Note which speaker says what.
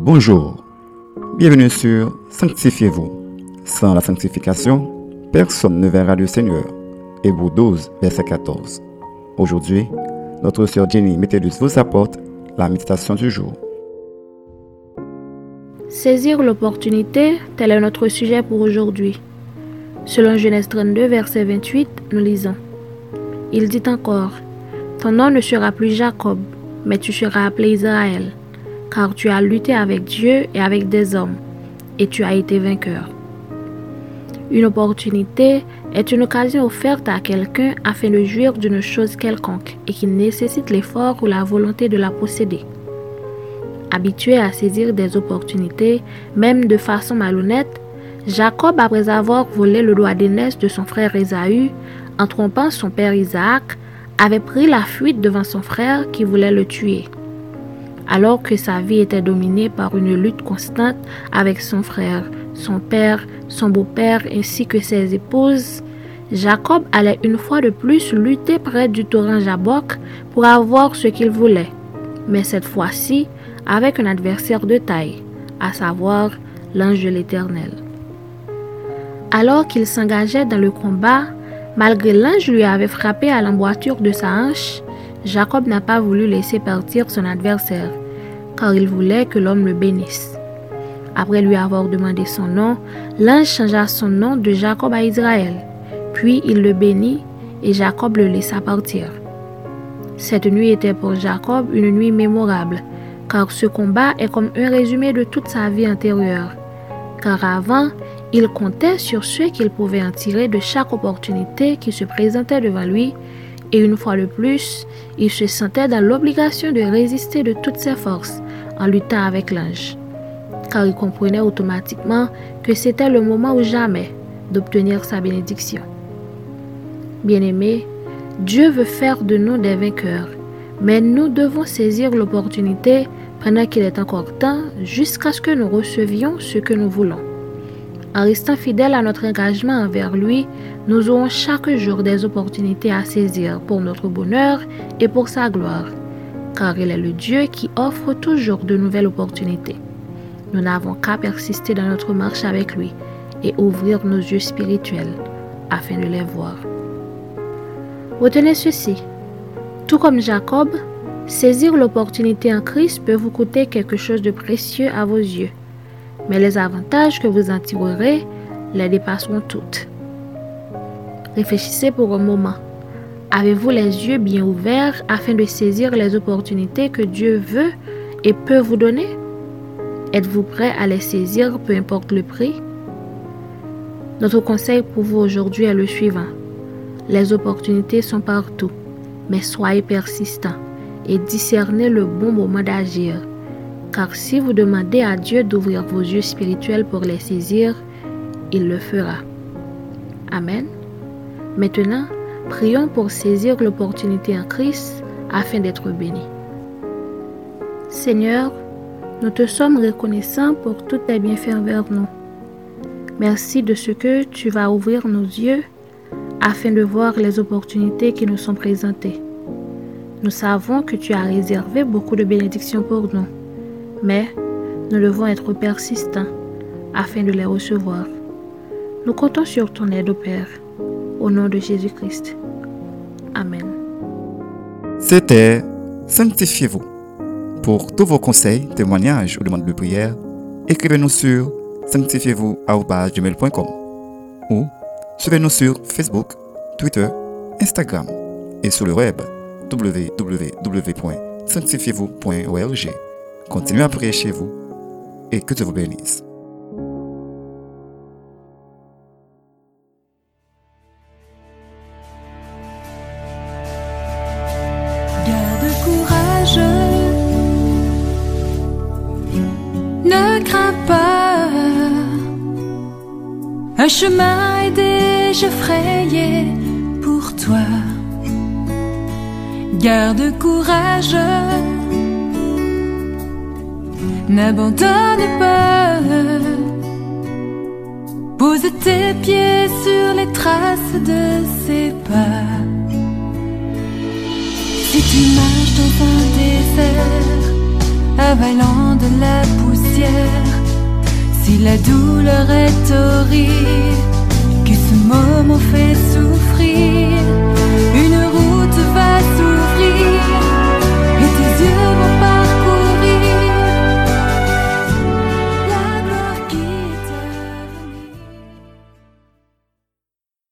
Speaker 1: Bonjour, bienvenue sur Sanctifiez-vous. Sans la sanctification, personne ne verra le Seigneur. Hébreu 12, verset 14. Aujourd'hui, notre sœur Jenny Métellus vous apporte la méditation du jour.
Speaker 2: Saisir l'opportunité, tel est notre sujet pour aujourd'hui. Selon Genèse 32, verset 28, nous lisons. Il dit encore, Ton nom ne sera plus Jacob, mais tu seras appelé Israël, car tu as lutté avec Dieu et avec des hommes, et tu as été vainqueur. Une opportunité est une occasion offerte à quelqu'un afin de jouir d'une chose quelconque et qui nécessite l'effort ou la volonté de la posséder. Habitué à saisir des opportunités, même de façon malhonnête, Jacob, après avoir volé le doigt d'aînesse de son frère Ésaü, en trompant son père Isaac, avait pris la fuite devant son frère qui voulait le tuer. Alors que sa vie était dominée par une lutte constante avec son frère, son père, son beau-père ainsi que ses épouses, Jacob allait une fois de plus lutter près du torrent Jabok pour avoir ce qu'il voulait, mais cette fois-ci avec un adversaire de taille, à savoir l'ange de l'Éternel. Alors qu'il s'engageait dans le combat, malgré l'ange lui avait frappé à l'emboîture de sa hanche, Jacob n'a pas voulu laisser partir son adversaire, car il voulait que l'homme le bénisse. Après lui avoir demandé son nom, l'ange changea son nom de Jacob à Israël. Puis il le bénit et Jacob le laissa partir. Cette nuit était pour Jacob une nuit mémorable, car ce combat est comme un résumé de toute sa vie antérieure. Car avant, il comptait sur ce qu'il pouvait en tirer de chaque opportunité qui se présentait devant lui, et une fois de plus, il se sentait dans l'obligation de résister de toutes ses forces en luttant avec l'ange, car il comprenait automatiquement que c'était le moment ou jamais d'obtenir sa bénédiction. Bien-aimés, Dieu veut faire de nous des vainqueurs, mais nous devons saisir l'opportunité pendant qu'il est encore temps jusqu'à ce que nous recevions ce que nous voulons. En restant fidèles à notre engagement envers lui, nous aurons chaque jour des opportunités à saisir pour notre bonheur et pour sa gloire, car il est le Dieu qui offre toujours de nouvelles opportunités. Nous n'avons qu'à persister dans notre marche avec lui et ouvrir nos yeux spirituels afin de les voir. Retenez ceci. Tout comme Jacob, saisir l'opportunité en Christ peut vous coûter quelque chose de précieux à vos yeux mais les avantages que vous en tirerez les dépasseront toutes. Réfléchissez pour un moment. Avez-vous les yeux bien ouverts afin de saisir les opportunités que Dieu veut et peut vous donner? Êtes-vous prêt à les saisir peu importe le prix? Notre conseil pour vous aujourd'hui est le suivant. Les opportunités sont partout, mais soyez persistants et discernez le bon moment d'agir car si vous demandez à Dieu d'ouvrir vos yeux spirituels pour les saisir, il le fera. Amen. Maintenant, prions pour saisir l'opportunité en Christ afin d'être bénis. Seigneur, nous te sommes reconnaissants pour tous tes bienfaits envers nous. Merci de ce que tu vas ouvrir nos yeux afin de voir les opportunités qui nous sont présentées. Nous savons que tu as réservé beaucoup de bénédictions pour nous mais nous devons être persistants afin de les recevoir. Nous comptons sur ton aide, Père, au nom de Jésus-Christ. Amen.
Speaker 1: C'était Sanctifiez-vous. Pour tous vos conseils, témoignages ou demandes de prière, écrivez-nous sur sanctifiez-vous.com ou suivez-nous sur Facebook, Twitter, Instagram et sur le web www.sanctifiez-vous.org. Continuez à prier chez vous et que Dieu vous bénisse.
Speaker 3: Un chemin est déjà frayé pour toi. Garde courage N'abandonne pas. Pose tes pieds sur les traces de ses pas. Si tu marches dans un désert, avalant de la poussière, la douleur est horrible, que ce moment fait souffrir.